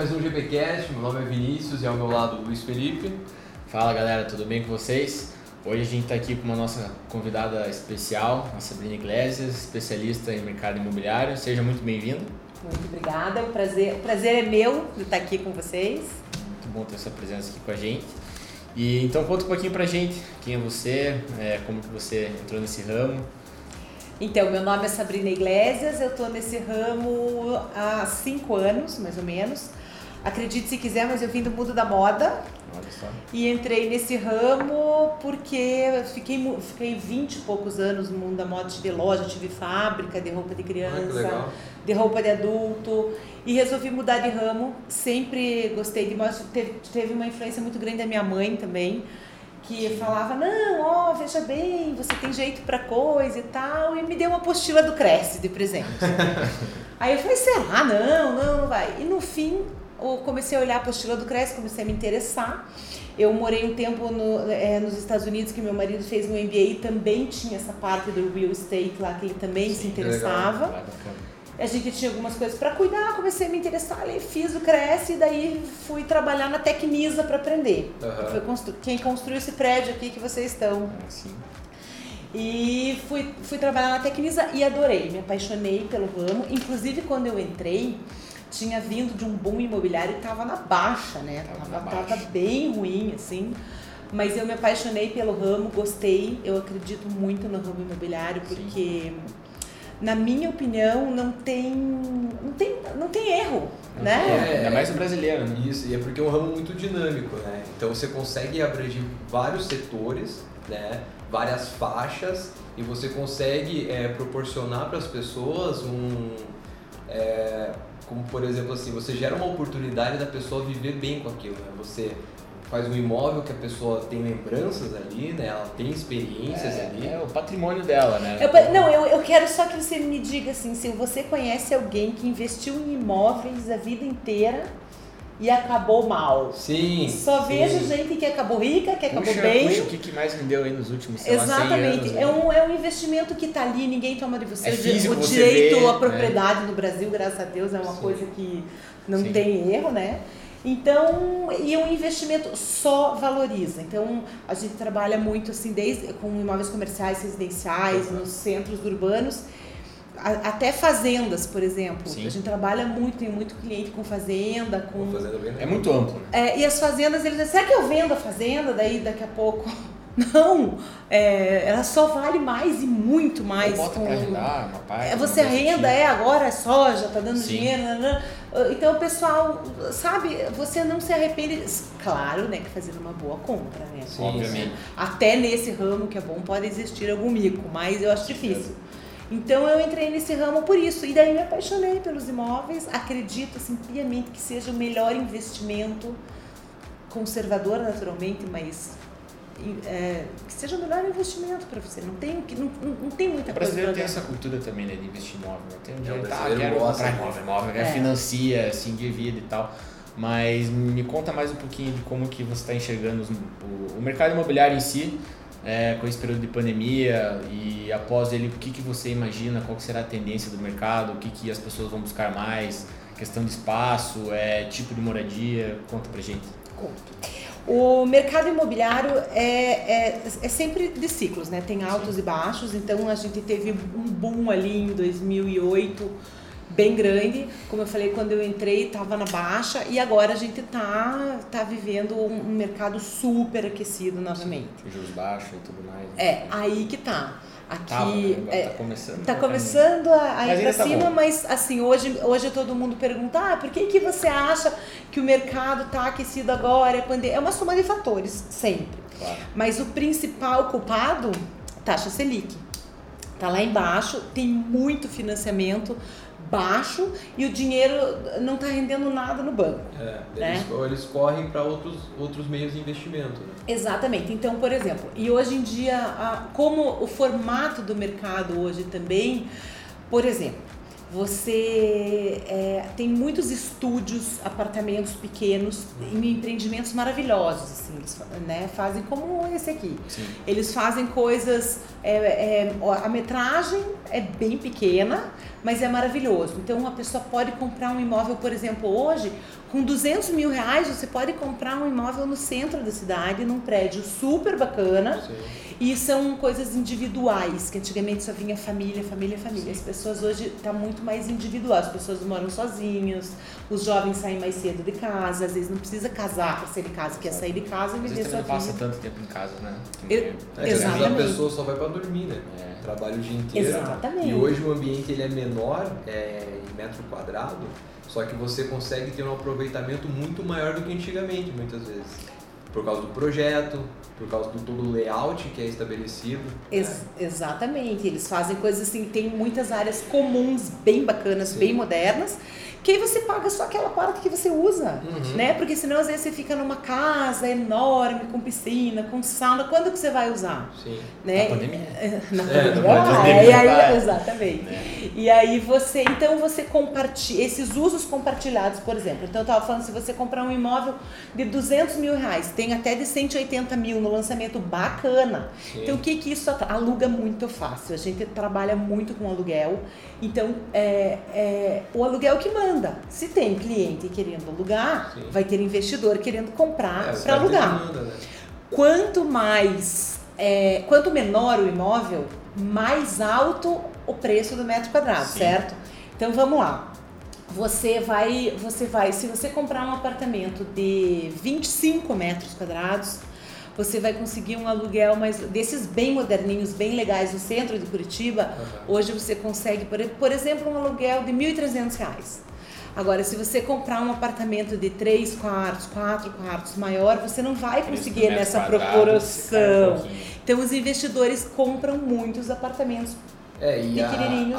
mais um GPcast. Meu nome é Vinícius e ao meu lado Luiz Felipe. Fala galera, tudo bem com vocês? Hoje a gente está aqui com uma nossa convidada especial, a Sabrina Iglesias, especialista em mercado imobiliário. Seja muito bem-vinda. Muito obrigada, o prazer, o prazer é meu de estar aqui com vocês. Muito bom ter sua presença aqui com a gente. E então conta um pouquinho pra gente quem é você, é, como que você entrou nesse ramo. Então, meu nome é Sabrina Iglesias, eu estou nesse ramo há cinco anos, mais ou menos. Acredite se quiser, mas eu vim do mundo da moda. Olha só. E entrei nesse ramo porque fiquei, fiquei 20 e poucos anos no mundo da moda. Tive loja, tive fábrica de roupa de criança, Ah, de roupa de adulto. E resolvi mudar de ramo. Sempre gostei de moda. Teve, teve uma influência muito grande da minha mãe também. Que falava, não, ó, veja bem, você tem jeito pra coisa e tal. E me deu uma apostila do Cresce de presente. Aí eu falei, será? Não, não, não vai. E no fim, eu comecei a olhar a apostila do Cresce, comecei a me interessar. Eu morei um tempo no, é, nos Estados Unidos, que meu marido fez um MBA e também tinha essa parte do real estate lá, que ele também se interessava. Ah, bacana. A gente tinha algumas coisas para cuidar, comecei a me interessar, ali, fiz o Cresce e daí fui trabalhar na Tecnisa para aprender. Aham. Foi constru- quem construiu esse prédio aqui que vocês estão. Assim, E fui, fui trabalhar na Tecnisa e adorei, me apaixonei pelo ramo. Inclusive, quando eu entrei, tinha vindo de um boom imobiliário e estava na baixa, né? Tava Tava, na tava baixa. bem ruim, assim. Mas eu me apaixonei pelo ramo, gostei. Eu acredito muito no ramo imobiliário porque, na minha opinião, não tem, não tem, não tem erro, né? É. Ainda mais o brasileiro, né? Isso, e é porque é um ramo muito dinâmico, né? Então você consegue abranger vários setores, né? Várias faixas e você consegue é, proporcionar para as pessoas um, é, como por exemplo assim, você gera uma oportunidade da pessoa viver bem com aquilo, né? Você faz um imóvel que a pessoa tem lembranças ali, né? Ela tem experiências ali. É, é o patrimônio dela, né? Eu não, eu, eu quero só que você me diga assim, se você conhece alguém que investiu em imóveis a vida inteira e acabou mal. Sim. Só sim. vejo gente que acabou rica, que acabou Puxa, bem. puxa, o que, que mais me deu aí nos últimos, sei lá, 100 Exatamente. anos, né? é, um, é um investimento que está ali, ninguém toma de você. É O físico, o direito à né? propriedade no Brasil, graças a Deus, é uma Sim. coisa que não Sim. tem erro, né? Então, e um investimento só valoriza. Então, a gente trabalha muito assim, desde com imóveis comerciais, residenciais, Uhum. nos centros urbanos, até fazendas, por exemplo. Sim. A gente trabalha muito, tem muito cliente com fazenda, com Vou fazendo bem É muito amplo, né? é, e as fazendas, eles dizem, será que eu vendo a fazenda daí daqui a pouco? Não, é, ela só vale mais e muito mais. Bota com- pra arrendar uma parte. É, você uma assim. é, agora é soja, tá dando Sim. dinheiro. nanã. Então o pessoal, sabe, você não se arrepende. Claro, né, que fazer uma boa compra, né? Sim, Obviamente. Até nesse ramo que é bom pode existir algum mico, mas eu acho difícil. Então eu entrei nesse ramo por isso. E daí me apaixonei pelos imóveis. Acredito assim, piamente que seja o melhor investimento conservador naturalmente, mas é, que seja o melhor investimento para você. Não tem, o que- não, não, não tem muita O coisa brasileiro pra tem essa cultura também, né, de investir em imóvel. Né? Tem um o dinheiro, tá, brasileiro quero gosta, comprar imóvel, imóvel? É. financia, se endivida e tal. Mas me conta mais um pouquinho de como que você está enxergando os- o, o mercado imobiliário em si, é, com esse período de pandemia e após ele, o que, que você imagina, qual será a tendência do mercado, o que, que as pessoas vão buscar mais, questão de espaço, é, tipo de moradia, conta pra gente. Conto. O mercado imobiliário é, é, é sempre de ciclos, né? Tem altos e baixos. Então a gente teve um boom ali em 2008 bem grande. Como eu falei, quando eu entrei estava na baixa e agora a gente tá, tá vivendo um, um mercado super aquecido novamente. Juros baixos e tudo mais. É, aí que tá. Aqui Tava, né? É, tá começando. Tá né? começando a, a ir pra tá cima, bom. mas assim, hoje, hoje todo mundo pergunta, ah, por que, que você acha que o mercado tá aquecido agora? É, pande-" é uma soma de fatores, sempre. Claro. Mas o principal culpado, taxa Selic. Tá lá embaixo, tem muito financiamento baixo e o dinheiro não tá rendendo nada no banco. É, Né? eles, eles correm para outros, outros meios de investimento, né? Exatamente. Então, por exemplo, e hoje em dia, como o formato do mercado hoje também, por exemplo, você é, tem muitos estúdios, apartamentos pequenos, em empreendimentos maravilhosos, assim, eles né? Fazem como esse aqui. Sim. Eles fazem coisas é, é, a metragem é bem pequena, mas é maravilhoso. Então, uma pessoa pode comprar um imóvel, por exemplo, hoje, com 200 mil reais, você pode comprar um imóvel no centro da cidade, num prédio super bacana. Sim. E são coisas individuais, que antigamente só vinha família, família, família. Sim. As pessoas hoje estão tá muito mais individuais. As pessoas moram sozinhos, os jovens saem mais cedo de casa, às vezes não precisa casar para sair de casa, quer sair de casa e viver sua vida. não passa tanto tempo em casa, né? Eu, é, exatamente. a pessoa só vai para dormir, né? É. Trabalha o dia inteiro. Exatamente. E hoje o ambiente ele é menor é, em metro quadrado, só que você consegue ter um aproveitamento muito maior do que antigamente, muitas vezes. Por causa do projeto, por causa do todo o layout que é estabelecido. Ex né? Exatamente, eles fazem coisas assim, tem muitas áreas comuns, bem bacanas, Sim. bem modernas, que aí você paga só aquela parte que você usa, uhum. né? Porque senão às vezes você fica numa casa enorme, com piscina, com sauna, quando que você vai usar? Sim. Né? Na pandemia. Na é, pandemia. Na pandemia. E aí, exatamente. É. E aí você, então você compartilha, esses usos compartilhados, por exemplo, então eu estava falando, se você comprar um imóvel de 200 mil reais, tem até de 180 mil no lançamento bacana. Sim. Então o que que isso aluga muito fácil? A gente trabalha muito com aluguel, então é, é o aluguel que manda se tem cliente querendo alugar, Sim. vai ter investidor querendo comprar é, para alugar. Demanda, né? Quanto mais, é, quanto menor o imóvel, mais alto o preço do metro quadrado, Sim. certo? Então vamos lá. Você vai, você vai, se você comprar um apartamento de 25 metros quadrados, você vai conseguir um aluguel mais desses bem moderninhos, bem legais no centro de Curitiba. Uhum. Hoje você consegue, por, por exemplo, um aluguel de R$ 1.300. Agora, se você comprar um apartamento de três quartos, quatro quartos maior, você não vai conseguir nessa proporção. Então, os investidores compram muitos apartamentos é, e a,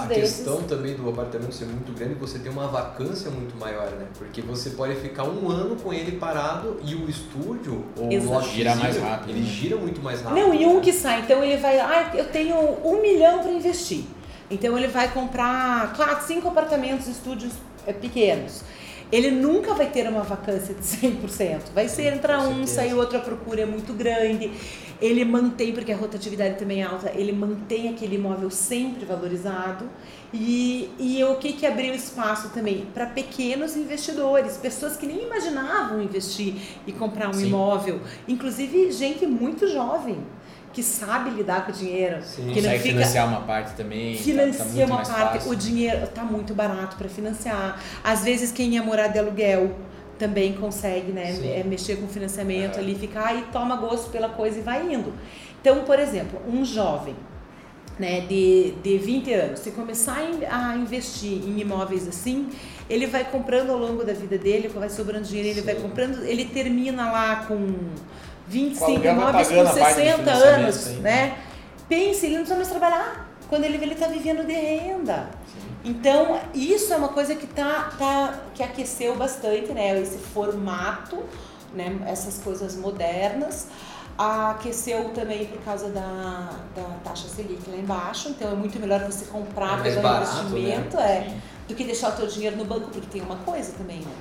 a questão também do apartamento ser muito grande, você tem uma vacância muito maior, né? Porque você pode ficar um ano com ele parado e o estúdio, ou Exato. o gira mais rápido. Ele né? gira muito mais rápido. Não, e um que sai, então ele vai, ah, eu tenho um milhão para investir. Então ele vai comprar quatro, cinco apartamentos, estúdios é, pequenos. Ele nunca vai ter uma vacância de 100%. Vai ser entrar um, sair outro, a procura é muito grande. Ele mantém, porque a rotatividade também é alta, ele mantém aquele imóvel sempre valorizado. E, e o que, que abriu espaço também? Para pequenos investidores, pessoas que nem imaginavam investir e comprar um Sim. imóvel. Inclusive, gente muito jovem que sabe lidar com o dinheiro. Sim. Que Consegue fica... financiar uma parte também. Tá- Financia tá, uma parte. Fácil. O dinheiro está muito barato para financiar. Às vezes quem ia morar de aluguel também consegue né, é, mexer com financiamento é. ali, ficar e toma gosto pela coisa e vai indo. Então, por exemplo, um jovem né, de, de 20 anos, se começar a investir em imóveis assim, ele vai comprando ao longo da vida dele, vai sobrando dinheiro, ele Sim. vai comprando, ele termina lá com 25 imóveis com 60 anos, né? Pense, ele não precisa mais trabalhar. Quando ele vê, ele está vivendo de renda. Então, isso é uma coisa que, tá, tá, que aqueceu bastante, né? Esse formato, né? essas coisas modernas. Aqueceu também por causa da, da taxa Selic lá embaixo. Então, é muito melhor você comprar é pelo barato, investimento né? é, do que deixar o teu dinheiro no banco, porque tem uma coisa também, né?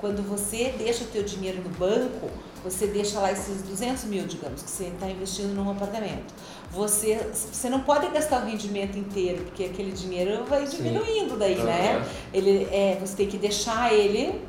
Quando você deixa o teu dinheiro no banco, você deixa lá esses 200 mil, digamos, que você está investindo num apartamento. Você, você não pode gastar o rendimento inteiro, porque aquele dinheiro vai diminuindo Sim. daí, né? Ele, é, você tem que deixar ele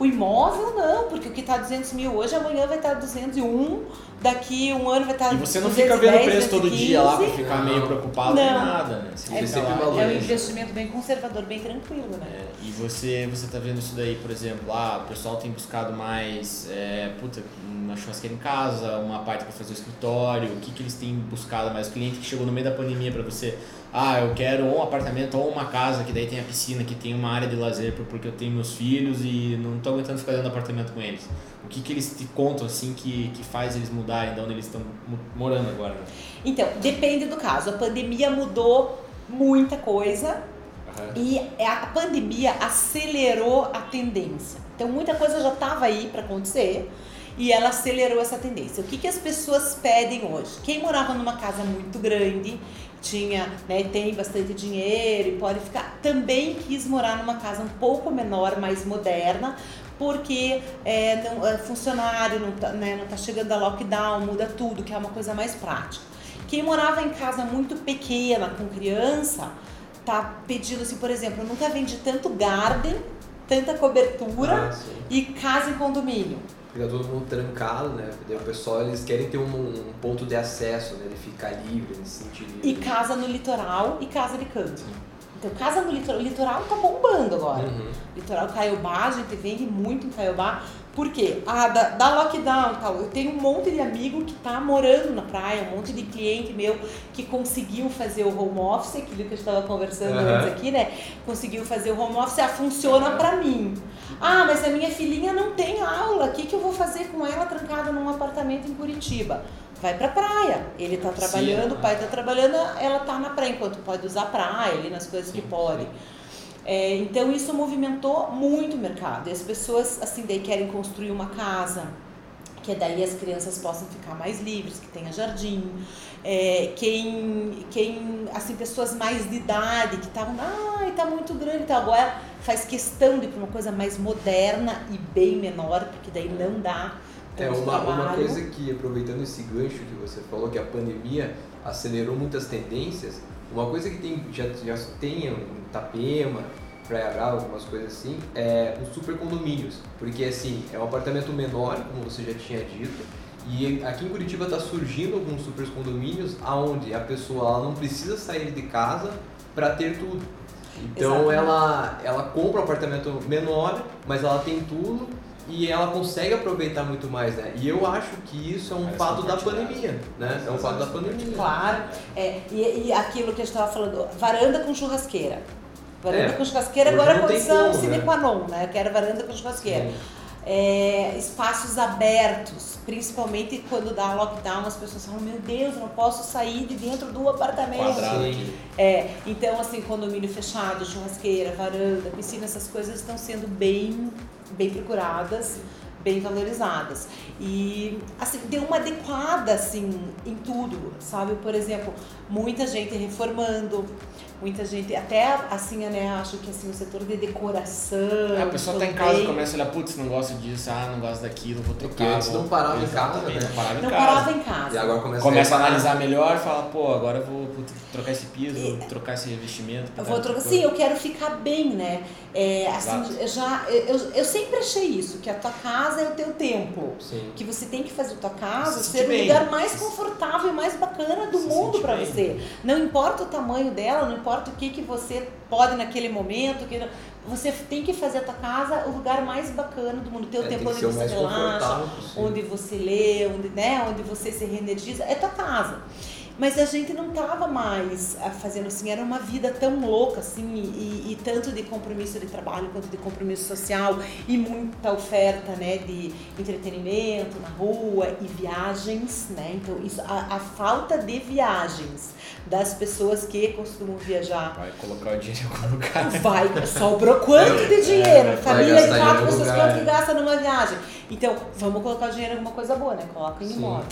o imóvel não, porque o que está 200 mil hoje, amanhã vai estar 201, daqui um ano vai estar E você não 210, fica vendo o preço 215. todo dia lá para ficar meio preocupado não. nem nada, né? Você é, sempre lá, é um investimento bem conservador, bem tranquilo, né? É, e você, você tá vendo isso daí, por exemplo, ah, o pessoal tem buscado mais, é, puta, uma churrasqueira em casa, uma parte para fazer o escritório, o que, que eles têm buscado mais? O cliente que chegou no meio da pandemia para você, ah, eu quero um apartamento ou uma casa que daí tem a piscina, que tem uma área de lazer porque eu tenho meus filhos e não estou aguentando ficar dentro do apartamento com eles. O que, que eles te contam assim que, que faz eles mudarem de onde eles estão morando agora? Então, depende do caso. A pandemia mudou muita coisa uhum. e a pandemia acelerou a tendência. Então, muita coisa já estava aí para acontecer e ela acelerou essa tendência. O que, que as pessoas pedem hoje? Quem morava numa casa muito grande tinha, né, tem bastante dinheiro e pode ficar, também quis morar numa casa um pouco menor, mais moderna, porque é, não, é, funcionário não está né, tá chegando a lockdown, muda tudo, que é uma coisa mais prática. Quem morava em casa muito pequena, com criança, tá pedindo assim, por exemplo, eu nunca vendi tanto garden, tanta cobertura Ah, sim. e casa em condomínio. Fica todo mundo trancado, né? O pessoal, eles querem ter um, um ponto de acesso, né? Ele ficar livre, nesse sentido. E casa no litoral e casa de canto. Então, casa no litoral. O litoral tá bombando agora. Uhum. Litoral Caiobá, a gente vende muito em Caiobá. Por quê? Ah, da, da lockdown e tal. Eu tenho um monte de amigo que tá morando na praia, um monte de cliente meu que conseguiu fazer o home office, aquilo que gente estava conversando Aham. antes aqui, né? Conseguiu fazer o home office, ah, funciona pra mim. Ah, mas a minha filhinha não tem aula, o que, que eu vou fazer com ela trancada num apartamento em Curitiba? Vai pra praia. Ele tá trabalhando, Sim. o pai tá trabalhando, ela tá na praia, enquanto pode usar praia ali nas coisas que pode. É, então isso movimentou muito o mercado. E as pessoas, assim, daí querem construir uma casa, que daí as crianças possam ficar mais livres, que tenha jardim. É, quem, quem, assim, pessoas mais de idade, que estavam, ai, tá muito grande, então agora faz questão de ir para uma coisa mais moderna e bem menor, porque daí não dá É uma, uma coisa que, aproveitando esse gancho que você falou, que a pandemia acelerou muitas tendências, uma coisa que tem, já, já tem em Itapema, Praia Brava, algumas coisas assim, é os super condomínios. Porque assim, é um apartamento menor, como você já tinha dito, e aqui em Curitiba está surgindo alguns super condomínios aonde a pessoa não precisa sair de casa para ter tudo. Então Exatamente. ela, ela compra um apartamento menor, mas ela tem tudo e ela consegue aproveitar muito mais, né? E eu acho que isso é um Parece fato da pandemia, né? É um fato da pandemia. Claro, é, e, e aquilo que a gente estava falando, varanda com churrasqueira. Varanda É, com churrasqueira agora é condição como, sine né? qua non, né? Eu quero varanda com churrasqueira. Sim. É, espaços abertos, principalmente quando dá lockdown, as pessoas falam, meu Deus, eu não posso sair de dentro do apartamento. Quadrado. É, então assim, condomínio fechado, churrasqueira, varanda, piscina, essas coisas estão sendo bem, bem procuradas, bem valorizadas. E assim, deu uma adequada assim em tudo, sabe? Por exemplo, muita gente reformando, muita gente, até assim, né, acho que assim, o setor de decoração. Ah, a pessoa tá em casa, também. começa a olhar, putz, não gosto disso, ah, não gosto daquilo, vou trocar. Porque antes vou... não parava em casa, né? Não parava em Não casa. parava em casa. E agora começa, Começa a analisar melhor, fala, pô, agora eu vou putz, trocar esse piso, E- trocar esse revestimento. Eu vou trocar. Sim, eu quero ficar bem, né? É, assim, Exato. eu já, eu, eu sempre achei isso, que a tua casa é o teu templo. Sim. Que você tem que fazer a tua casa Se ser o lugar mais confortável e mais bacana do Se mundo para bem. você. Não importa o tamanho dela, não importa o que, que você pode naquele momento. Que... Você tem que fazer a tua casa o lugar mais bacana do mundo. Teu É, tem tempo onde você relaxa, onde você lê, onde, né, onde você se reenergiza, é tua casa. Mas a gente não tava mais ah, fazendo assim, era uma vida tão louca, assim, e, e tanto de compromisso de trabalho quanto de compromisso social, e muita oferta, né, de entretenimento na rua e viagens, né, então isso, a, a falta de viagens das pessoas que costumam viajar Vai colocar o dinheiro em algum lugar. Vai, sobrou quanto de dinheiro? vai Família de quatro pessoas, quanto que é. gasta numa viagem? Então, vamos colocar o dinheiro em alguma coisa boa, né? Coloca em imóvel.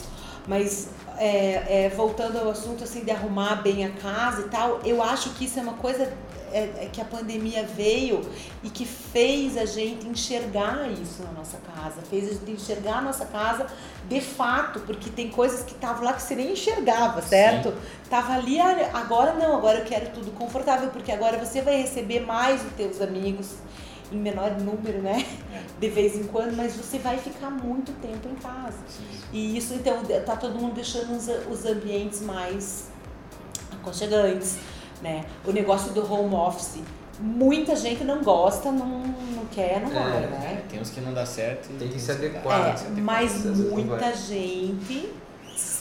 Mas, é, é, voltando ao assunto, assim, de arrumar bem a casa e tal, eu acho que isso é uma coisa é, é que a pandemia veio e que fez a gente enxergar isso na nossa casa, fez a gente enxergar a nossa casa de fato, porque tem coisas que estavam lá que você nem enxergava, certo? Tava ali, ah, agora não, agora eu quero tudo confortável, porque agora você vai receber mais os teus amigos em menor número, né? É. De vez em quando, mas você vai ficar muito tempo em casa. E isso, então, tá todo mundo deixando os, os ambientes mais aconchegantes, né? O negócio do home office, muita gente não gosta, não, não quer, não É, vai, É, né? tem uns que não dá certo. e Tem que se adequar. Que se É, adequar. mas muita gente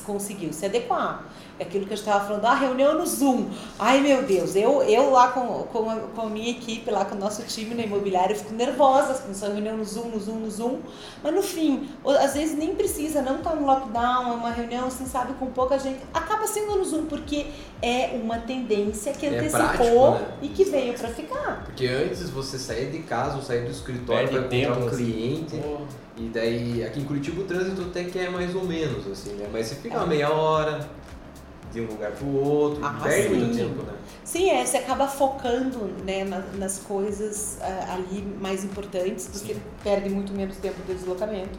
conseguiu se adequar. É aquilo que eu estava falando, ah, reunião no Zoom. Ai, meu Deus, eu, eu lá com, com, a, com a minha equipe, lá com o nosso time na imobiliária, eu fico nervosa, começou a reunião no Zoom, no Zoom, no Zoom. Mas no fim, às vezes nem precisa, não tá no lockdown, é uma reunião, assim, sabe, com pouca gente. Acaba sendo no Zoom, porque é uma tendência que É antecipou prático, né? e que veio para ficar. Porque antes você sair de casa ou sair do escritório para encontrar tempo, um assim. cliente. Pô, E daí, aqui em Curitiba o trânsito até que é mais ou menos, assim, né? Mas você fica uma meia hora de um lugar pro outro, Ah, perde muito tempo, né? Sim, é, você acaba focando né, na- nas coisas ah, ali mais importantes, você Sim. perde muito menos tempo de deslocamento,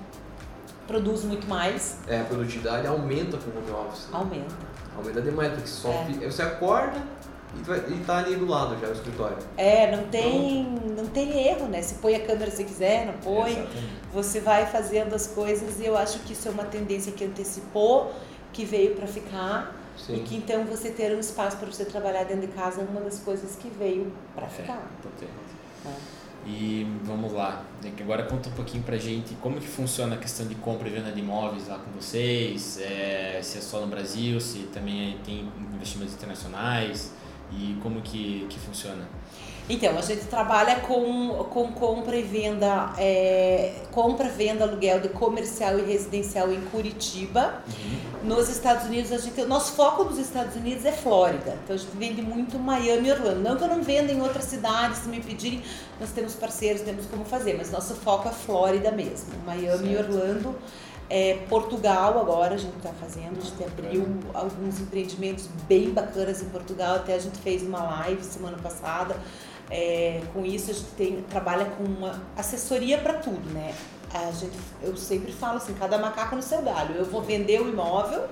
produz muito mais, É, a produtividade aumenta com o home office. né? aumenta. Aumenta demais, porque só É. você acorda e, tu e tá ali do lado já o escritório. É, não tem, não tem erro, né? Se põe a câmera se quiser, não põe. Exatamente. Você vai fazendo as coisas e eu acho que isso é uma tendência que antecipou, que veio para ficar. E Sim. que então você ter um espaço para você trabalhar dentro de casa é uma das coisas que veio para ficar. Totalmente. É. E vamos lá, agora conta um pouquinho pra gente como que funciona a questão de compra e venda de imóveis lá com vocês, é, se é só no Brasil, se também tem investimentos internacionais e como que, que funciona. Então, a gente trabalha com, com compra e venda, é, compra, venda, aluguel de comercial e residencial em Curitiba. Nos Estados Unidos, a gente, o nosso foco nos Estados Unidos é Flórida. Então, a gente vende muito Miami e Orlando. Não que eu não venda em outras cidades, se me pedirem, nós temos parceiros, temos como fazer, mas nosso foco é Flórida mesmo. Miami e. Orlando. É, Portugal agora a gente está fazendo, a gente abriu alguns empreendimentos bem bacanas em Portugal, até a gente fez uma live semana passada. É, com isso a gente tem, trabalha com uma assessoria para tudo, né? A gente, eu sempre falo assim, cada macaco no seu galho. Eu vou vender o imóvel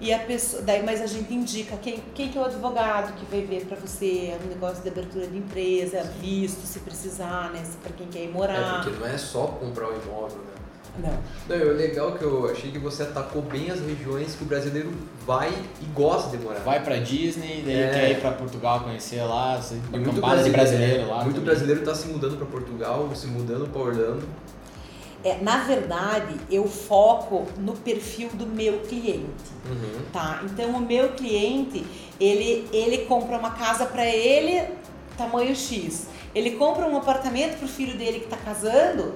e a pessoa, daí mas a gente indica quem, quem que é o advogado que vai ver para você um negócio de abertura de empresa, visto se precisar, né? Para quem quer ir É, morar. porque não é só comprar o imóvel, né? Não. Não, o legal é que eu achei que você atacou bem as regiões que o brasileiro vai e gosta de morar. Vai pra Disney, daí É. quer ir pra Portugal conhecer lá, muito campada de brasileiro, brasileiro lá. muito também. brasileiro está se mudando para Portugal, se mudando para Orlando. É, na verdade, eu foco no perfil do meu cliente. Uhum. Tá, então o meu cliente, ele, ele compra uma casa para ele, tamanho X. Ele compra um apartamento pro filho dele que tá casando,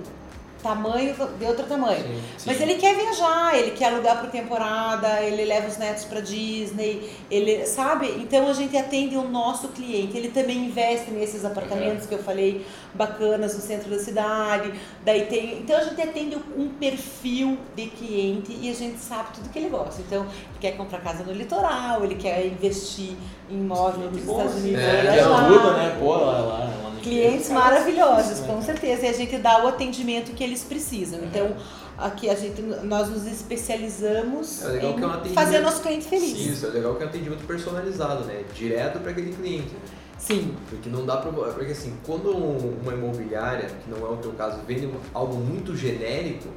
tamanho de outro tamanho. Sim. Mas ele quer viajar, ele quer alugar por temporada, ele leva os netos para Disney, ele sabe? Então a gente atende o nosso cliente. Ele também investe nesses apartamentos que eu falei bacanas no centro da cidade. Daí tem, então a gente atende um perfil de cliente e a gente sabe tudo que ele gosta. Então ele quer comprar casa no litoral, ele quer investir em imóvel nos Estados Unidos, É, é. Ajuda, né? Pô, lá, lá, lá Clientes Cara, maravilhosos, com cara? certeza. E a gente dá o atendimento que eles precisam. Então, aqui a gente, nós nos especializamos É que é um em fazer nosso cliente feliz. Isso, é legal que é um atendimento personalizado, né? Direto para aquele cliente. Sim. Porque não dá pra. Porque assim, quando uma imobiliária, que não é o teu caso, vende algo muito genérico,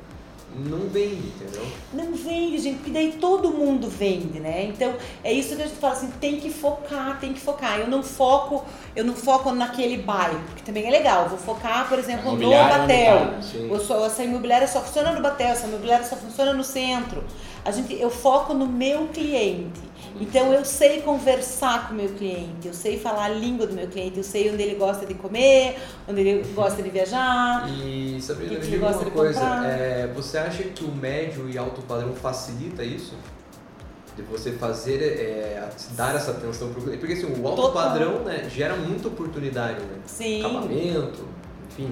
não vende, entendeu? Não vende, gente, porque daí todo mundo vende, né? Então, é isso que a gente fala assim, tem que focar, tem que focar. Eu não foco, eu não foco naquele bairro, porque também é legal. Eu Vou focar, por exemplo, no Batel. Eu só, essa imobiliária só funciona no Batel, essa imobiliária só funciona no centro. A gente, eu foco no meu cliente. Então eu sei conversar com o meu cliente, eu sei falar a língua do meu cliente, eu sei onde ele gosta de comer, onde ele gosta de viajar. E Sabrina, me diga uma coisa, é, você acha que o médio e alto padrão facilita isso? De você fazer, é, dar essa atenção pro cliente? Porque assim, o alto Total. padrão né, gera muita oportunidade, né? Sim. Acabamento, enfim.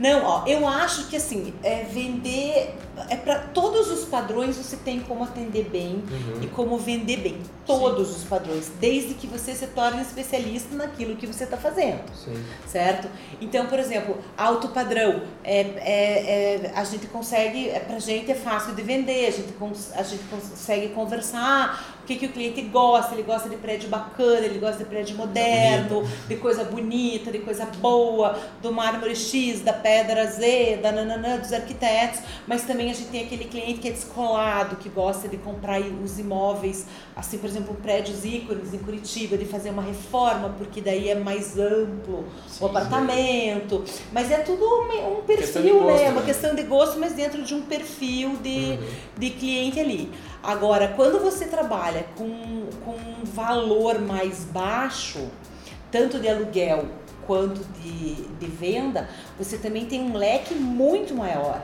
Não, ó, eu acho que assim, é vender é para todos os padrões você tem como atender bem Uhum. e como vender bem. Todos os padrões, desde que você se torne especialista naquilo que você está fazendo. Sim. certo? Então, por exemplo, alto padrão, é, é, é, a gente consegue, é, pra gente é fácil de vender, a gente, a gente consegue conversar, que, que o cliente gosta, ele gosta de prédio bacana, ele gosta de prédio moderno, de coisa bonita, de coisa boa, do mármore X, da pedra Z, da nananã, dos arquitetos, mas também a gente tem aquele cliente que é descolado, que gosta de comprar os imóveis, assim, por exemplo, prédios ícones em Curitiba, de fazer uma reforma, porque daí é mais amplo Sim, o apartamento. Mas é tudo um, um perfil, gosto, né? Uma né? questão de gosto, mas dentro de um perfil de, Uhum. de cliente ali. Agora, quando você trabalha com, com um valor mais baixo, tanto de aluguel quanto de, de venda, você também tem um leque muito maior.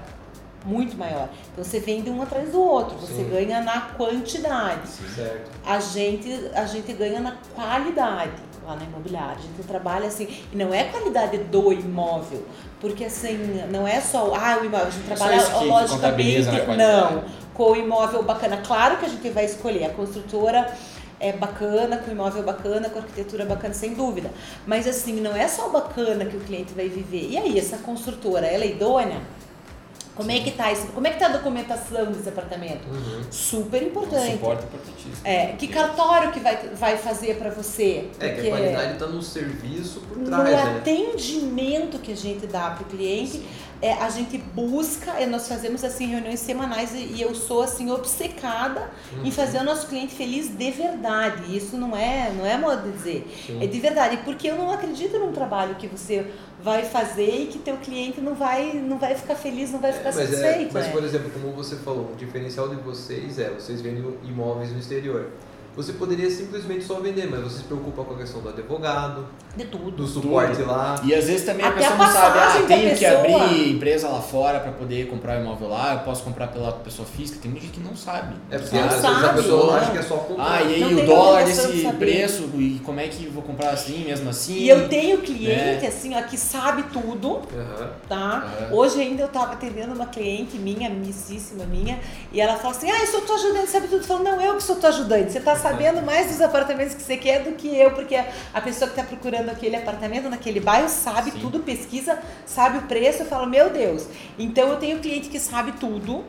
Muito maior. Então você vende um atrás do outro, você Sim. ganha na quantidade Certo. a gente, a gente ganha na qualidade lá na imobiliária. A gente trabalha assim, e não é a qualidade do imóvel, porque assim, não é só, ah, o imóvel, a gente trabalha logicamente, não, com o imóvel bacana. Claro que a gente vai escolher a construtora é bacana, com o imóvel bacana, com arquitetura bacana, sem dúvida. Mas assim, não é só bacana que o cliente vai viver. E aí, essa construtora, ela é idônea? Como é que tá isso? Como é que tá a documentação desse apartamento? Uhum. Super O importante. suporte é importantíssimo. É, que cartório que vai, vai fazer para você? É que a qualidade está no serviço por no trás, né? atendimento que a gente dá para o cliente, é, a gente busca, é, nós fazemos assim reuniões semanais e, e eu sou assim obcecada Uhum. em fazer o nosso cliente feliz de verdade. Isso não é, não é modo de dizer, Sim. é de verdade, porque eu não acredito num trabalho que você vai fazer e que teu cliente não vai, não vai ficar feliz, não vai ficar mas, é, satisfeito. mas né? por exemplo, como você falou, o diferencial de vocês é vocês vendem imóveis no exterior. Você poderia simplesmente só vender, mas você se preocupa com a questão do advogado, De tudo. do suporte lá. E às vezes também a Até pessoa a não sabe, ah, tenho que pessoa. abrir empresa lá fora para poder comprar imóvel lá, eu posso comprar pela pessoa física. Tem muita gente que não sabe. É porque Não às vezes a pessoa não. acha que é só comprar. Ah, e aí Não o dólar desse preço e como é que vou comprar assim, mesmo assim? E eu tenho cliente É. assim, ó, que sabe tudo, Aham. tá? É. Hoje ainda eu tava atendendo uma cliente minha, amicíssima minha, e ela falou assim: Ah, eu sou tua ajudante, sabe tudo. Eu falo, não, eu que sou tua ajudante. Você tá sabendo mais dos apartamentos que você quer do que eu, porque a pessoa que tá procurando aquele apartamento naquele bairro sabe Sim. tudo, pesquisa, sabe o preço. Eu falo, meu Deus. Então eu tenho cliente que sabe tudo.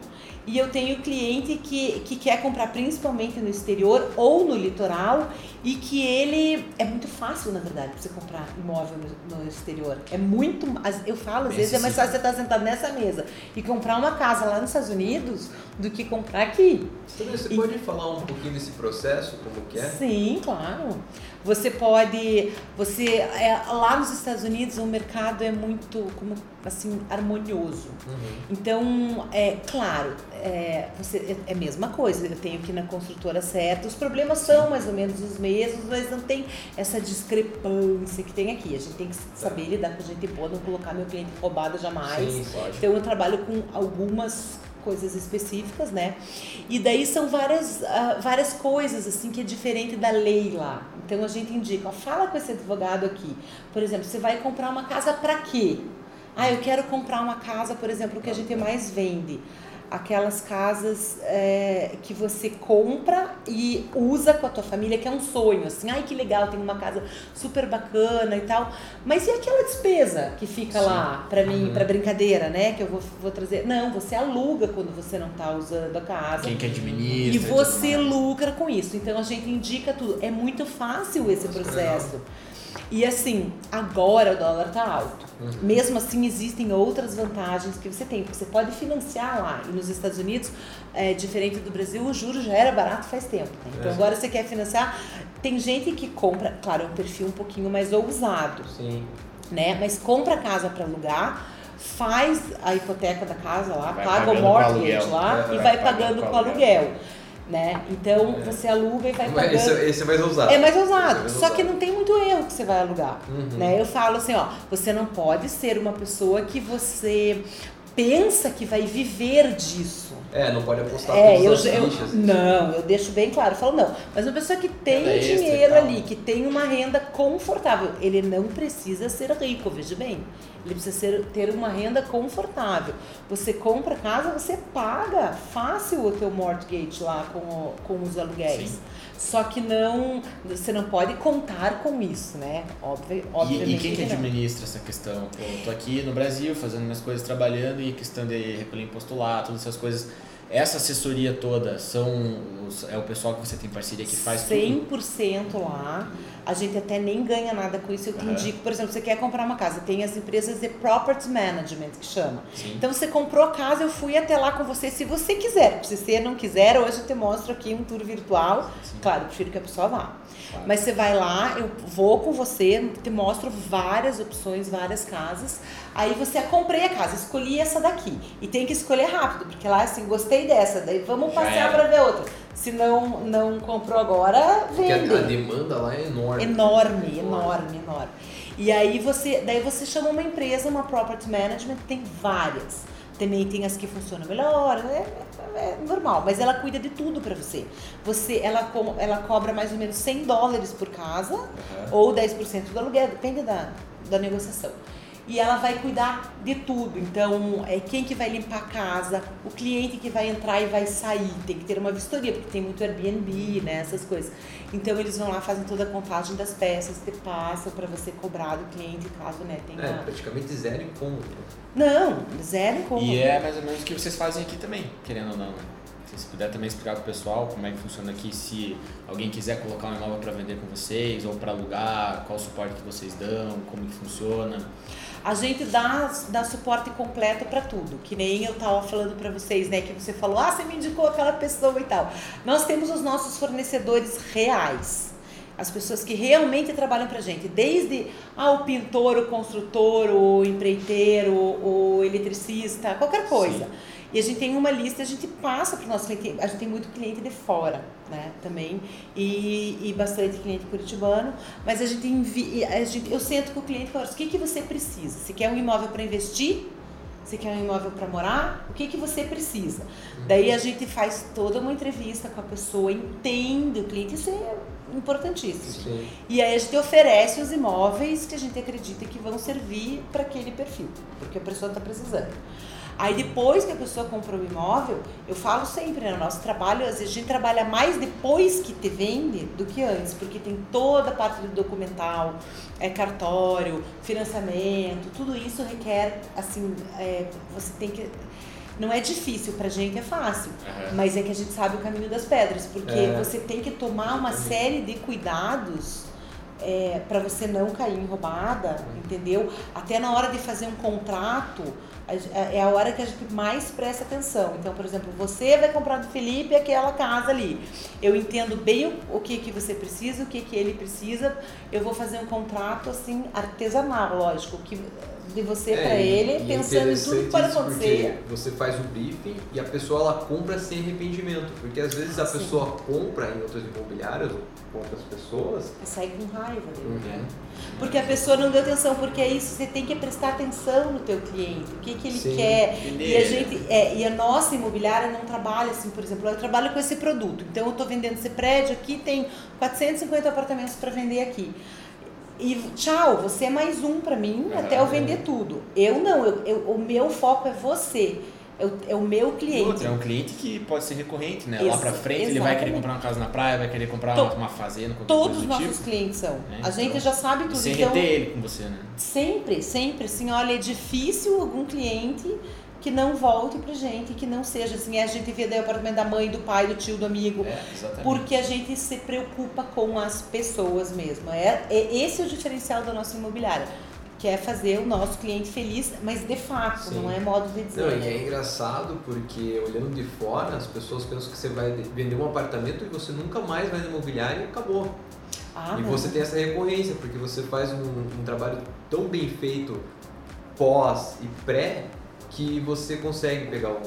E eu tenho cliente que, que quer comprar principalmente no exterior ou no litoral e que ele é muito fácil, na verdade, pra você comprar imóvel no, no exterior. É muito. Eu falo, às Bem vezes é mais fácil você estar sentado nessa mesa e comprar uma casa lá nos Estados Unidos do que comprar aqui. Então, Você E- pode falar um pouquinho desse processo, como que é? Sim, claro. Você pode, você é, lá nos Estados Unidos o mercado é muito, como assim, harmonioso. Uhum. Então, é claro, é, você, é a mesma coisa. Eu tenho que ir na construtora certa. Os problemas são mais ou menos os mesmos, mas não tem essa discrepância que tem aqui. A gente tem que saber lidar com gente boa, não colocar meu cliente roubado jamais. Sim. Então eu trabalho com algumas coisas específicas, né? E daí são várias, ah, várias coisas assim que é diferente da lei lá. Então a gente indica, ó, fala com esse advogado aqui. Por exemplo, você vai comprar uma casa para quê? Ah, eu quero comprar uma casa, por exemplo, que a gente mais vende. Aquelas casas é, que você compra e usa com a tua família, que é um sonho, assim, ai que legal, tem uma casa super bacana e tal. Mas e aquela despesa que fica Sim. lá para mim, Uhum. para brincadeira, né? Que eu vou, vou trazer. Não, você aluga quando você não tá usando a casa. Quem que administra. E você lucra com isso. Então a gente indica tudo. É muito fácil esse processo. E assim, agora o dólar tá alto. Uhum. Mesmo assim, existem outras vantagens que você tem. Você pode financiar lá. E nos Estados Unidos, é, diferente do Brasil, o juro já era barato faz tempo. né? Então É. agora você quer financiar. Tem gente que compra, claro, é um perfil um pouquinho mais ousado Sim. né? Mas compra casa para alugar, faz a hipoteca da casa lá, Vai paga o mortgage aluguel. lá É, e vai vai pagando pagando com com aluguel, né? Então É. você aluga e vai Mas pagando. esse, esse é mais ousado. É mais Esse ousado, mais só que não tem muito erro que você vai alugar. Uhum. Né? Eu falo assim, ó, você não pode ser uma pessoa que você pensa que vai viver disso. É, não pode apostar É, eu, todas as eu fichas. não, eu deixo bem claro, eu falo não. Mas uma pessoa que tem e dinheiro ali, que tem uma renda confortável, ele não precisa ser rico, veja bem. Ele precisa ser, ter uma renda confortável. Você compra casa, você paga fácil o teu mortgage lá com, o- com os aluguéis. Sim. Só que não, você não pode contar com isso, né? Óbvio, obviamente. E, e quem que administra essa questão? Eu tô aqui no Brasil fazendo minhas coisas, trabalhando e questão de recolher imposto lá, todas essas coisas. Essa assessoria toda são os- é o pessoal que você tem parceria que faz tudo? 100% lá. A gente até nem ganha nada com isso. Eu te Aham. indico, por exemplo, você quer comprar uma casa, tem as empresas de property management que chama. Sim. Então você comprou a casa, eu fui até lá com você se você quiser. Se você não quiser, hoje eu te mostro aqui um tour virtual. Sim. Claro, eu prefiro que a pessoa vá. Claro. Mas você vai lá, eu vou com você, te mostro várias opções, várias casas. Aí você, ah, comprei a casa, escolhi essa daqui. E tem que escolher rápido, porque lá assim, gostei dessa, daí vamos Já passear era. para ver outra. Se não, não comprou agora, Porque a, vende. a demanda lá é enorme. Enorme, enorme, enorme. E aí você, daí você chama uma empresa, uma property management, tem várias. Também tem as que funcionam melhor, é, é- é normal, mas ela cuida de tudo pra você. Você, ela, co- ela cobra mais ou menos 100 dólares por casa Aham. ou 10% do aluguel, depende da, da negociação. E ela vai cuidar de tudo. Então, é quem que vai limpar a casa, o cliente que vai entrar e vai sair, tem que ter uma vistoria, porque tem muito Airbnb, né, essas coisas. Então, eles vão lá, fazem toda a contagem das peças, te passam para você cobrar do cliente, caso, né, tenha... É, praticamente zero incômodo. Não, zero incômodo. E é mais ou menos o que vocês fazem aqui também, querendo ou não, né? Se puder também explicar para o pessoal como é que funciona aqui, se alguém quiser colocar um imóvel para vender com vocês ou para alugar, qual o suporte que vocês dão, como que funciona. A gente dá, dá suporte completo para tudo, que nem eu estava falando para vocês, né? Que você falou, ah, você me indicou aquela pessoa e tal. Nós temos os nossos fornecedores reais as pessoas que realmente trabalham para gente, desde ah, o pintor, o construtor, o empreiteiro, o eletricista, qualquer coisa. Sim. E a gente tem uma lista, a gente passa para o nosso cliente, a gente tem muito cliente de fora, né, também, e, e bastante cliente curitibano, mas a gente envia, a gente, eu sento com o cliente e falo, o que, que você precisa? Você quer um imóvel para investir? Você quer um imóvel para morar? O que, que você precisa? Daí a gente faz toda uma entrevista com a pessoa, entende o cliente, isso é importantíssimo. Sim. E aí a gente oferece os imóveis que a gente acredita que vão servir para aquele perfil, porque a pessoa está precisando. Aí depois que a pessoa comprou o imóvel, eu falo sempre, né, no nosso trabalho, às vezes a gente trabalha mais depois que te vende do que antes, porque tem toda a parte do documental, é cartório, financiamento, tudo isso requer, assim, é, você tem que não é difícil pra gente, é fácil. Uhum. Mas é que a gente sabe o caminho das pedras, porque é. você tem que tomar uma série de cuidados é, para você não cair em roubada, entendeu? Até na hora de fazer um contrato, é a hora que a gente mais presta atenção. Então, por exemplo, você vai comprar do Felipe aquela casa ali. Eu entendo bem o, que, que você precisa, o que, que ele precisa. Eu vou fazer um contrato assim artesanal, lógico, que de você é, para ele, pensando em tudo que pode acontecer. Você faz o briefing e a pessoa ela compra sem arrependimento, porque às vezes a Sim. pessoa compra em outras imobiliárias ou com outras pessoas e sai com raiva dele, uhum. né? Porque a pessoa não deu atenção, porque é isso, você tem que prestar atenção no teu cliente, o que, que ele Sim. quer. E a gente, é, e a nossa imobiliária não trabalha assim, por exemplo, eu trabalho com esse produto. Então eu estou vendendo esse prédio aqui, tem 450 apartamentos para vender aqui e tchau, você é mais um para mim uhum. até eu vender tudo. Eu não, eu, eu, o meu foco é você. É o, meu cliente. Outro, é um cliente que pode ser recorrente, né? Isso, Lá pra frente exatamente. ele vai querer comprar uma casa na praia, vai querer comprar to, uma fazenda. Todos os nossos tipo. clientes são. É, a gente então, já sabe tudo. Sem então, reter ele com você, né? Sempre, sempre. Assim, olha, é difícil algum cliente que não volte pra gente, que não seja assim, é a gente vê daí o apartamento da mãe, do pai, do tio, do amigo, é, porque a gente se preocupa com as pessoas mesmo. É, é esse é o diferencial da nossa imobiliária que é fazer o nosso cliente feliz, mas de fato, Sim. não é modo de dizer. Não, e é engraçado porque olhando de fora, as pessoas pensam que você vai vender um apartamento e você nunca mais vai na imobiliária e acabou. Ah, e não. você tem essa recorrência, porque você faz um, um trabalho tão bem feito pós e pré que você consegue pegar o,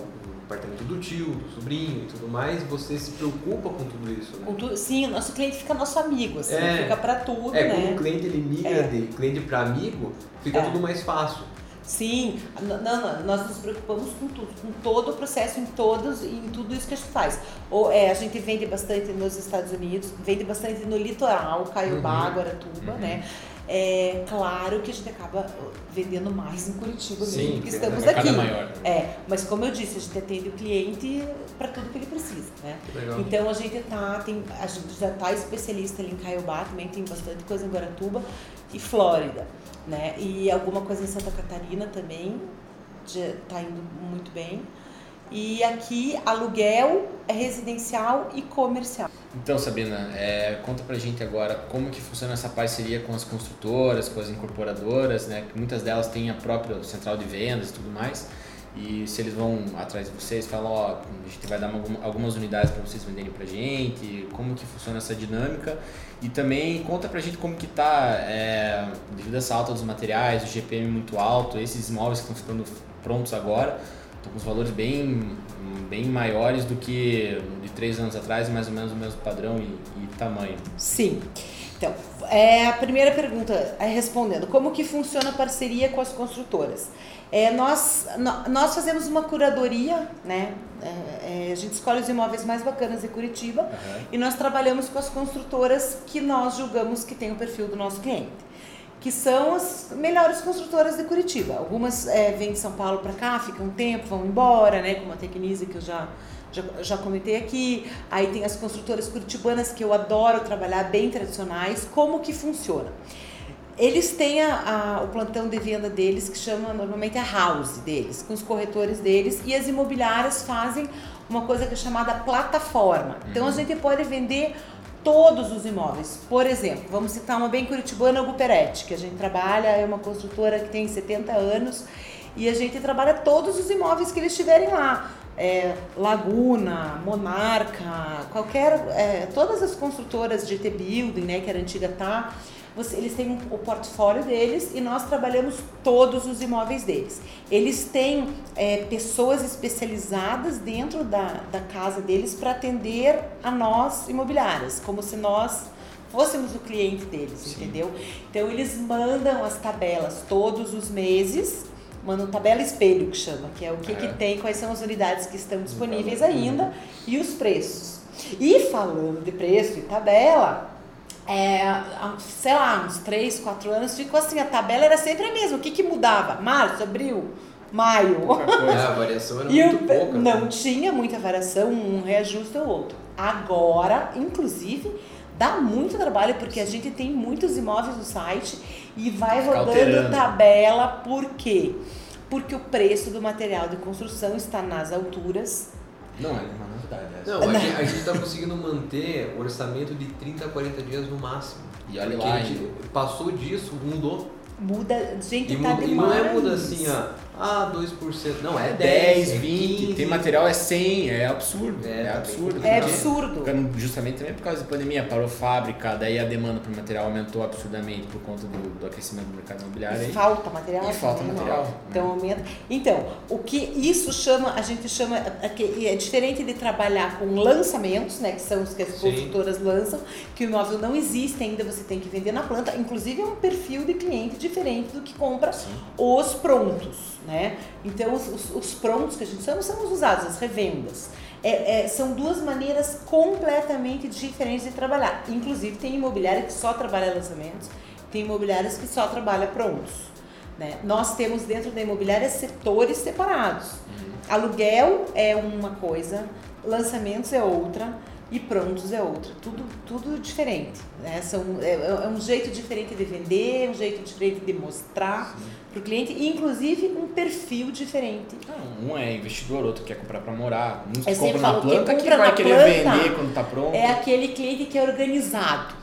apartamento do tio, do sobrinho e tudo mais, você se preocupa com tudo isso, né? Tu, sim, o nosso cliente fica nosso amigo, assim, é, fica para tudo, é, né? quando o cliente ele migra é. de cliente para amigo, fica é. tudo mais fácil. Sim, não, não, nós nos preocupamos com tudo, com todo o processo, em todos, em tudo isso que a gente faz. Ou, é, a gente vende bastante nos Estados Unidos, vende bastante no litoral, Caiobá, uhum. Guaratuba, uhum. né? É claro que a gente acaba vendendo mais em Curitiba Sim, mesmo, porque estamos aqui. Maior. Né? É, mas como eu disse, a gente atende o cliente para tudo que ele precisa, né? Então a gente tá, tem, a gente já está especialista ali em Caiobá, também tem bastante coisa em Guaratuba e Flórida, né? E alguma coisa em Santa Catarina também, está indo muito bem. E aqui aluguel é residencial e comercial. Então, Sabina, é, conta pra gente agora como que funciona essa parceria com as construtoras, com as incorporadoras, né? Que muitas delas têm a própria central de vendas e tudo mais. E se eles vão atrás de vocês, falam, ó, a gente vai dar algumas unidades para vocês venderem pra gente, como que funciona essa dinâmica. E também conta pra gente como que tá, é, devido a essa alta dos materiais, o GPM muito alto, esses imóveis que estão ficando prontos agora, estão com os valores bem, bem maiores do que de três anos atrás, mais ou menos o mesmo padrão e, e tamanho. Sim. Então, é, a primeira pergunta, é respondendo, como que funciona a parceria com as construtoras? É, nós, nós fazemos uma curadoria, né? É, é, a gente escolhe os imóveis mais bacanas de Curitiba uhum. e nós trabalhamos com as construtoras que nós julgamos que tem o perfil do nosso cliente. Que são as melhores construtoras de Curitiba. Algumas é, vêm de São Paulo para cá, ficam um tempo, vão embora, né? Como a Tecnise que eu já, já, já comentei aqui. Aí tem as construtoras curitibanas que eu adoro trabalhar, bem tradicionais. Como que funciona? Eles têm a, a, o plantão de venda deles, que chama normalmente a house deles, com os corretores deles, e as imobiliárias fazem uma coisa que é chamada plataforma. Então a uhum. gente pode vender todos os imóveis. Por exemplo, vamos citar uma bem curitibana, Guperetti, que a gente trabalha, é uma construtora que tem 70 anos e a gente trabalha todos os imóveis que eles tiverem lá. É, Laguna, Monarca, qualquer, é, todas as construtoras de T-Building, né, que era antiga tá, você, eles têm o portfólio deles e nós trabalhamos todos os imóveis deles. Eles têm é, pessoas especializadas dentro da, da casa deles para atender a nós imobiliárias, como se nós fôssemos o cliente deles, Sim. entendeu? Então eles mandam as tabelas todos os meses, mandam tabela espelho que chama, que é o que, é. que tem, quais são as unidades que estão disponíveis ainda e os preços. E falando de preço e tabela, é, sei lá, uns 3, 4 anos, ficou assim, a tabela era sempre a mesma. O que, que mudava? Março, abril, maio. É, a variação era muito pouca. Não né? tinha muita variação, um reajuste ou outro. Agora, inclusive, dá muito trabalho, porque a gente tem muitos imóveis no site e vai rodando alterando. tabela, por quê? Porque o preço do material de construção está nas alturas. Não é uma novidade. Não, a, gente, a gente tá conseguindo manter o orçamento de 30 a 40 dias no máximo. E olha lá, a gente passou disso, mudou. Muda, gente, e tá muda, E não é muda assim, ó ah, 2%. Não, é 10, 10 20. 15. Tem material é 100, é absurdo. É, é absurdo. É absurdo. Justamente também por causa da pandemia, parou fábrica, daí a demanda por material aumentou absurdamente por conta do, do aquecimento do mercado imobiliário. E falta material. E falta material. Então aumenta. Então, o que isso chama, a gente chama, é, é diferente de trabalhar com lançamentos, né, que são os que as construtoras lançam, que o imóvel não existe ainda, você tem que vender na planta. Inclusive é um perfil de cliente diferente do que compra Sim. os prontos né? Então, os, os, os, prontos que a gente chama são os usados, as revendas. É, é, são duas maneiras completamente diferentes de trabalhar. Inclusive, tem imobiliária que só trabalha lançamentos, tem imobiliárias que só trabalha prontos. Né? Nós temos dentro da imobiliária setores separados. Uhum. Aluguel é uma coisa, lançamentos é outra e prontos é outra. Tudo, tudo diferente. Né? São, é, é um jeito diferente de vender, um jeito diferente de mostrar. Sim para o cliente, inclusive um perfil diferente. Ah, um é investidor, outro quer comprar para morar, um que compra na planta que, que vai querer planta, vender quando está pronto. É aquele cliente que é organizado.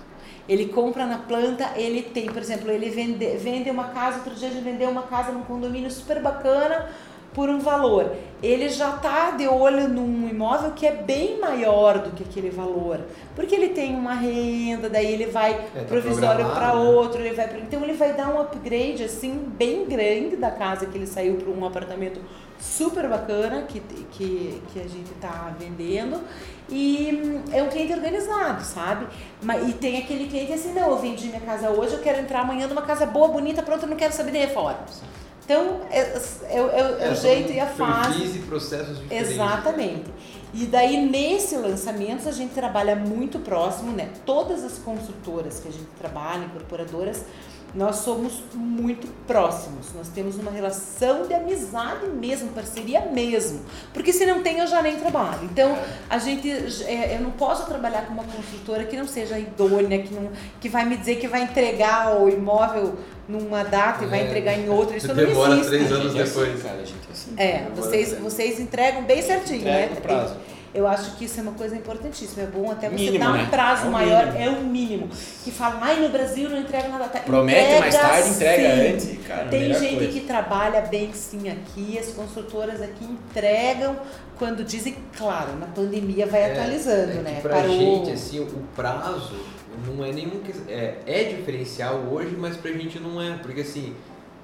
Ele compra na planta, ele tem, por exemplo, ele vende, vende uma casa, outro dia gente vendeu uma casa num condomínio super bacana, por um valor. Ele já está de olho num imóvel que é bem maior do que aquele valor, porque ele tem uma renda, daí ele vai é, tá provisório para né? outro, ele vai então ele vai dar um upgrade assim bem grande da casa que ele saiu para um apartamento super bacana que, que, que a gente está vendendo e hum, é um cliente organizado, sabe? E tem aquele cliente assim, não, eu vendi minha casa hoje, eu quero entrar amanhã numa casa boa, bonita, pronta, eu não quero saber de reformas. Então, é, é, é, é o é, jeito e a fase. e processos diferentes. Exatamente. E daí, nesse lançamento, a gente trabalha muito próximo, né? Todas as construtoras que a gente trabalha, incorporadoras, nós somos muito próximos. Nós temos uma relação de amizade mesmo, parceria mesmo. Porque se não tem, eu já nem trabalho. Então, a gente, é, eu não posso trabalhar com uma construtora que não seja idônea, que, não, que vai me dizer que vai entregar o imóvel numa data e vai é. entregar em outra. Isso Demora não existe. três anos depois. Cara, assim, é, vocês, vocês entregam bem certinho, Entrega né? prazo. Eu acho que isso é uma coisa importantíssima. É bom até você mínimo, dar um né? prazo é maior, mínimo. é o mínimo. Que fala, ai, no Brasil não entrega nada. Tá, Promete entrega, mais tarde, entrega sim. antes. Cara, Tem gente coisa. que trabalha bem sim aqui, as construtoras aqui entregam quando dizem, claro, na pandemia vai é, atualizando, é né? Pra Parou. gente, assim, o prazo não é nenhum. É, é diferencial hoje, mas pra gente não é. Porque assim,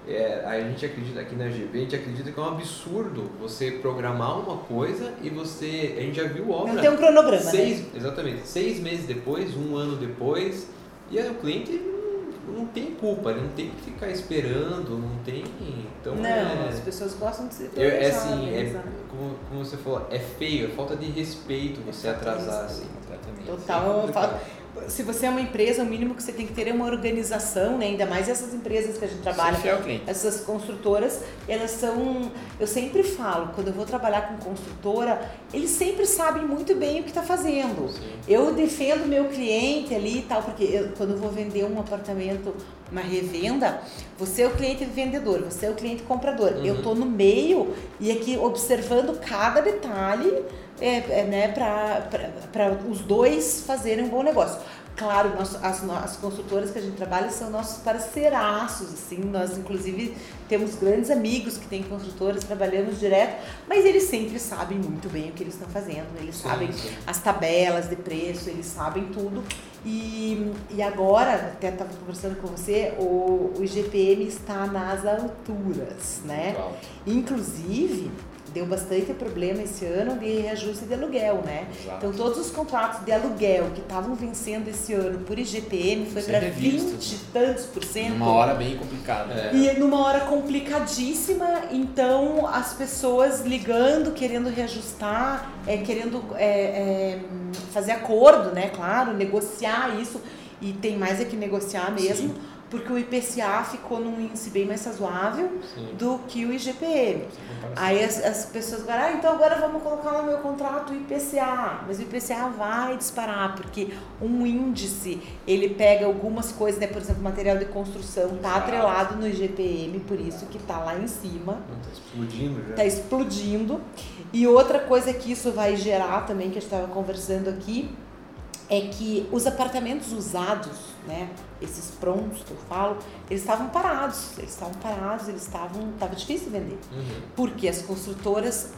é, a gente acredita aqui na GV, a gente acredita que é um absurdo você programar uma coisa e você. A gente já viu obra. Não tem um cronograma. Seis, né? Exatamente. Seis meses depois, um ano depois, e aí o cliente não, não tem culpa, ele não tem que ficar esperando, não tem. Então não, é, as pessoas gostam de ser. É, é assim, é, como, como você falou, é feio, é falta de respeito você atrasar assim. Total, se você é uma empresa, o mínimo que você tem que ter é uma organização, né? ainda mais essas empresas que a gente trabalha, cliente. essas construtoras, elas são. Eu sempre falo, quando eu vou trabalhar com construtora, eles sempre sabem muito bem o que está fazendo. Sim. Eu defendo meu cliente ali e tal, porque eu, quando eu vou vender um apartamento, uma revenda, você é o cliente vendedor, você é o cliente comprador. Uhum. Eu tô no meio e aqui observando cada detalhe é, é, né, para os dois fazerem um bom negócio. Claro, nós, as, as construtoras que a gente trabalha são nossos parceiraços, assim, nós inclusive temos grandes amigos que têm construtoras, trabalhamos direto, mas eles sempre sabem muito bem o que eles estão fazendo, eles Sim, sabem sim. as tabelas de preço, eles sabem tudo. E, e agora, até estava conversando com você, o, o IGPM está nas alturas, né? Inclusive, deu bastante problema esse ano de reajuste de aluguel, né? Exato. Então, todos os contratos de aluguel que estavam vencendo esse ano por IGPM foi para revisto. 20 e tantos por cento. Numa hora bem complicada. É. E numa hora complicadíssima, então as pessoas ligando, querendo reajustar, é, querendo é, é, fazer acordo, né? Claro, negociar isso. E tem mais é que negociar mesmo, Sim. Porque o IPCA ficou num índice bem mais razoável Sim. do que o IGPM. Aí as, as pessoas agora, ah, então agora vamos colocar no meu contrato o IPCA. Mas o IPCA vai disparar, porque um índice, ele pega algumas coisas, né? Por exemplo, material de construção tá Exato. atrelado no IGPM, por isso que tá lá em cima, Não, tá explodindo já. tá explodindo. E outra coisa que isso vai gerar também, que a gente estava conversando aqui, é que os apartamentos usados, né, esses prontos que eu falo, eles estavam parados, eles estavam parados, eles estavam, tava difícil de vender. Uhum. Porque as construtoras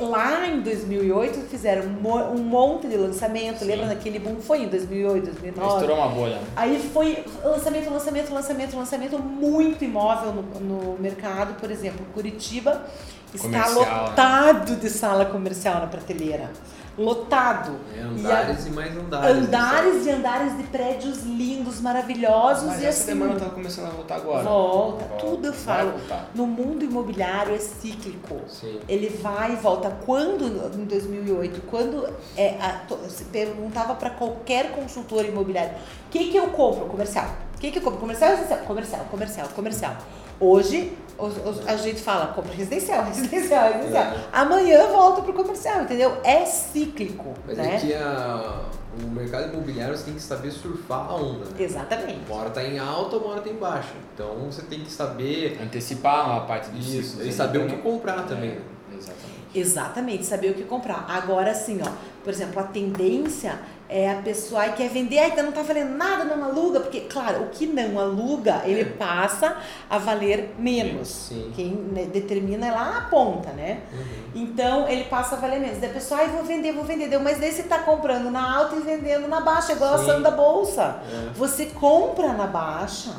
lá em 2008 fizeram um um monte de lançamento, Sim. lembra daquele boom? Foi em 2008, 2009. Estourou uma bolha. né? Aí foi lançamento, lançamento, lançamento, lançamento, muito imóvel no, no mercado. Por exemplo, Curitiba está Comercial, né? lotado de sala comercial na prateleira. Lotado. É, E a- andares e, mais andares. Andares e andares de prédios lindos, maravilhosos Mas e essa assim. demanda tá começando a voltar agora. Volta, tudo eu falo. voltar. No mundo imobiliário é cíclico. Sim. Ele vai e volta. Quando, em 2008, quando é, a, se perguntava para qualquer consultor imobiliário, o que, que eu compro? Comercial. O que, que eu compro? Comercial ou? Comercial, comercial, comercial. Hoje, os- os- a gente fala, compra residencial, residencial, residencial. É. Amanhã volta pro comercial, entendeu? É cíclico, Mas né? é que a, o mercado imobiliário você tem que saber surfar a onda. Né? Exatamente. Uma hora tá em alta, uma hora tá em baixa. Então você tem que saber Antecipar uma parte do isso ciclo. e né? saber o que Então, comprar também. é, Exatamente. Exatamente, saber o que comprar. Agora sim, ó, por exemplo, a tendência é a pessoa aí quer vender, ainda não tá valendo nada, não aluga, porque, claro, o que não aluga, ele passa a valer menos. Sim. Quem né, determina é lá a ponta, né? Uhum. Então ele passa a valer menos. Daí a pessoa, ai, vou vender, vou vender. Deu, mas daí você tá comprando na alta e vendendo na baixa, igual a ação da bolsa. É. Você compra na baixa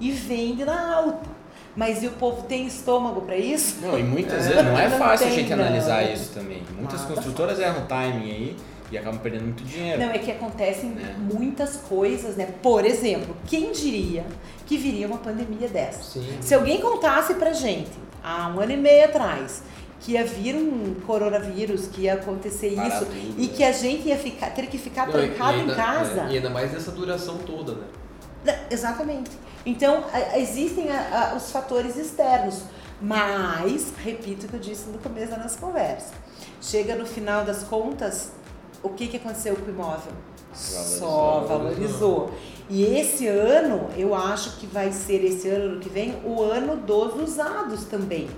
e vende na alta. Mas e o povo tem estômago para isso? Não, e muitas É, vezes não é não fácil tem, a gente não. analisar isso também. Muitas construtoras erram o timing aí e acabam perdendo muito dinheiro. Não, é que acontecem É. muitas coisas, né? Por exemplo, quem diria que viria uma pandemia dessa? Sim. Se alguém contasse pra gente, há um ano e meio atrás, que ia vir um coronavírus, que ia acontecer Parar isso, tudo, e né? que a gente ia ficar, ter que ficar Não, trancado e em ainda- casa. é, e ainda mais nessa duração toda, né? Né, Exatamente. Então, existem a- a- os fatores externos. Mas, repito o que eu disse no começo da nossa conversa. Chega no final das contas, o que, que aconteceu com o imóvel? Só Valorizou. valorizou. E esse ano, eu acho que vai ser esse ano, ano que vem, o ano dos usados também.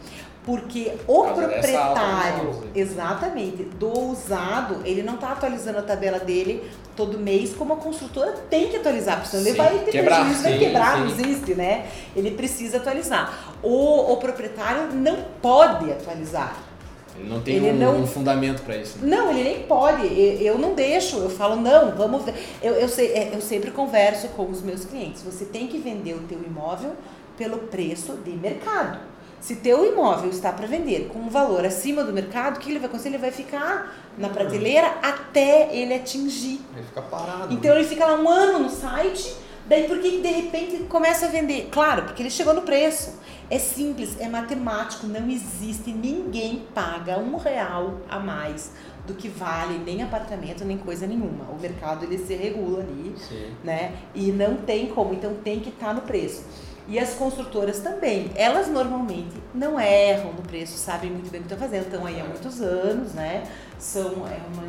Porque o Por proprietário, usados. exatamente, do usado, ele não está atualizando a tabela dele todo mês, como a construtora tem que atualizar, porque senão ele vai ter quebrar, prejuízo, vai sim, quebrar, não sim. existe, né? Ele precisa atualizar. O, o proprietário não pode atualizar. Ele não tem Ele um, não- um fundamento para isso. né? Não, ele nem pode. Eu não deixo. Eu falo, não, vamos ver. Eu, eu, sei, é, eu sempre converso com os meus clientes. Você tem que vender o teu imóvel pelo preço de mercado. Se teu imóvel está para vender com um valor acima do mercado, o que ele vai acontecer? Ele vai ficar na prateleira até ele atingir. Vai ficar parado. Então ele fica lá um ano no site, daí por que de repente começa a vender? Claro, porque ele chegou no preço. É simples, é matemático, não existe, ninguém paga um real a mais do que vale nem apartamento, nem coisa nenhuma. O mercado ele se regula ali, Sim. né? E não tem como, então tem que estar no preço. E as construtoras também, elas normalmente não erram no preço, sabem muito bem o que estão fazendo, estão aí há muitos anos, né? São, é uma,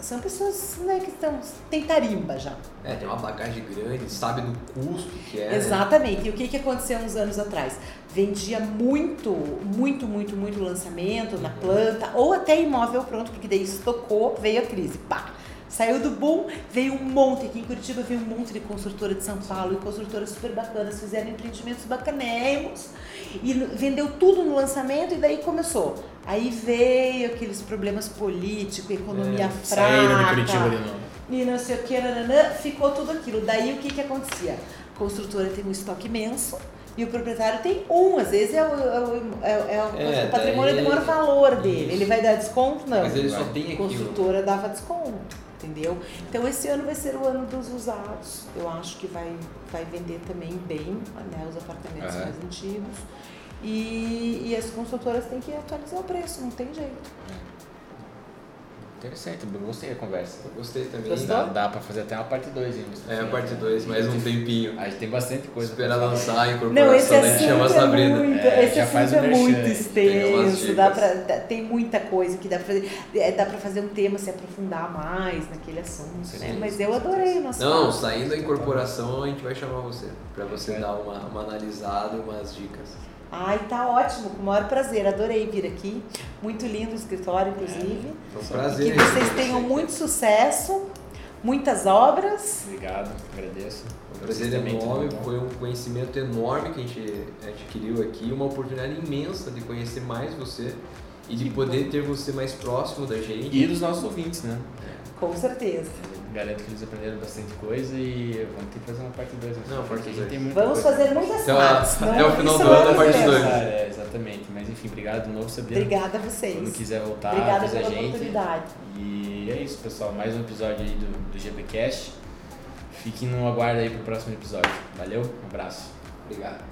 são pessoas né, que estão, tem tarimba já. É, tem uma bagagem grande, sabe do custo que é. né? Exatamente. E o que, que aconteceu uns anos atrás? Vendia muito, muito, muito, muito lançamento na planta, ou até imóvel pronto, porque daí estocou, veio a crise. Pá! Saiu do boom, veio um monte. Aqui em Curitiba veio um monte de construtora de São Paulo e construtoras super bacanas, fizeram empreendimentos bacanérrimos e vendeu tudo no lançamento e daí começou. Aí veio aqueles problemas políticos, economia É, fraca Curitiba novo. e não sei o que, nananã, ficou tudo aquilo. Daí o que que acontecia? A construtora tem um estoque imenso e o proprietário tem um, às vezes é o, é o, é o- é o- É, o patrimônio daí- de maior valor dele. Isso. Ele vai dar desconto? Não. Mas ele só tem A construtora dava desconto, entendeu? Então esse ano vai ser o ano dos usados. Eu acho que vai, vai vender também bem né, os apartamentos Aham. mais antigos. E, e as construtoras têm que atualizar o preço, não tem jeito. Interessante, eu gostei da conversa. Eu gostei também. Gostou? Dá, dá pra fazer até uma parte 2 ainda. É, a parte 2, mais um tempinho. A gente tem bastante coisa. Esperar lançar a Não, esse incorporação, né? Chama a assunto é Sabrina. muito, É, esse já faz assunto é muito merchan, extenso, dá dicas. pra, dá- tem muita coisa que dá pra fazer, é, dá pra fazer um tema, se aprofundar mais naquele assunto, Sim, né? Mas eu adorei o nosso Não, papo. saindo da incorporação, a gente vai chamar você. Pra você É. dar uma, uma analisada e umas dicas. Ai, tá ótimo, com o maior prazer, adorei vir aqui, muito lindo o escritório, inclusive, Foi um e prazer. que vocês tenham muito sucesso, muitas obras, Obrigado, agradeço. Um prazer também, enorme, foi um conhecimento enorme que a gente adquiriu aqui, uma oportunidade imensa de conhecer mais você e de poder ter você mais próximo da gente. E dos nossos ouvintes, né? com certeza. Garanto que eles aprenderam bastante coisa e vamos ter que fazer uma parte 2. Não, parte dois. Vamos fazer muitas Então, partes. até o final do ano, a parte problema. dois. É, exatamente. Mas enfim, obrigado de novo, Sabrina. Obrigada a Quando vocês. quiser voltar, Obrigada avisa pela a gente. oportunidade. E é isso, pessoal. Mais um episódio aí do, do GPcast. Fiquem no aguardo aí pro próximo episódio. Valeu, um abraço. Obrigado.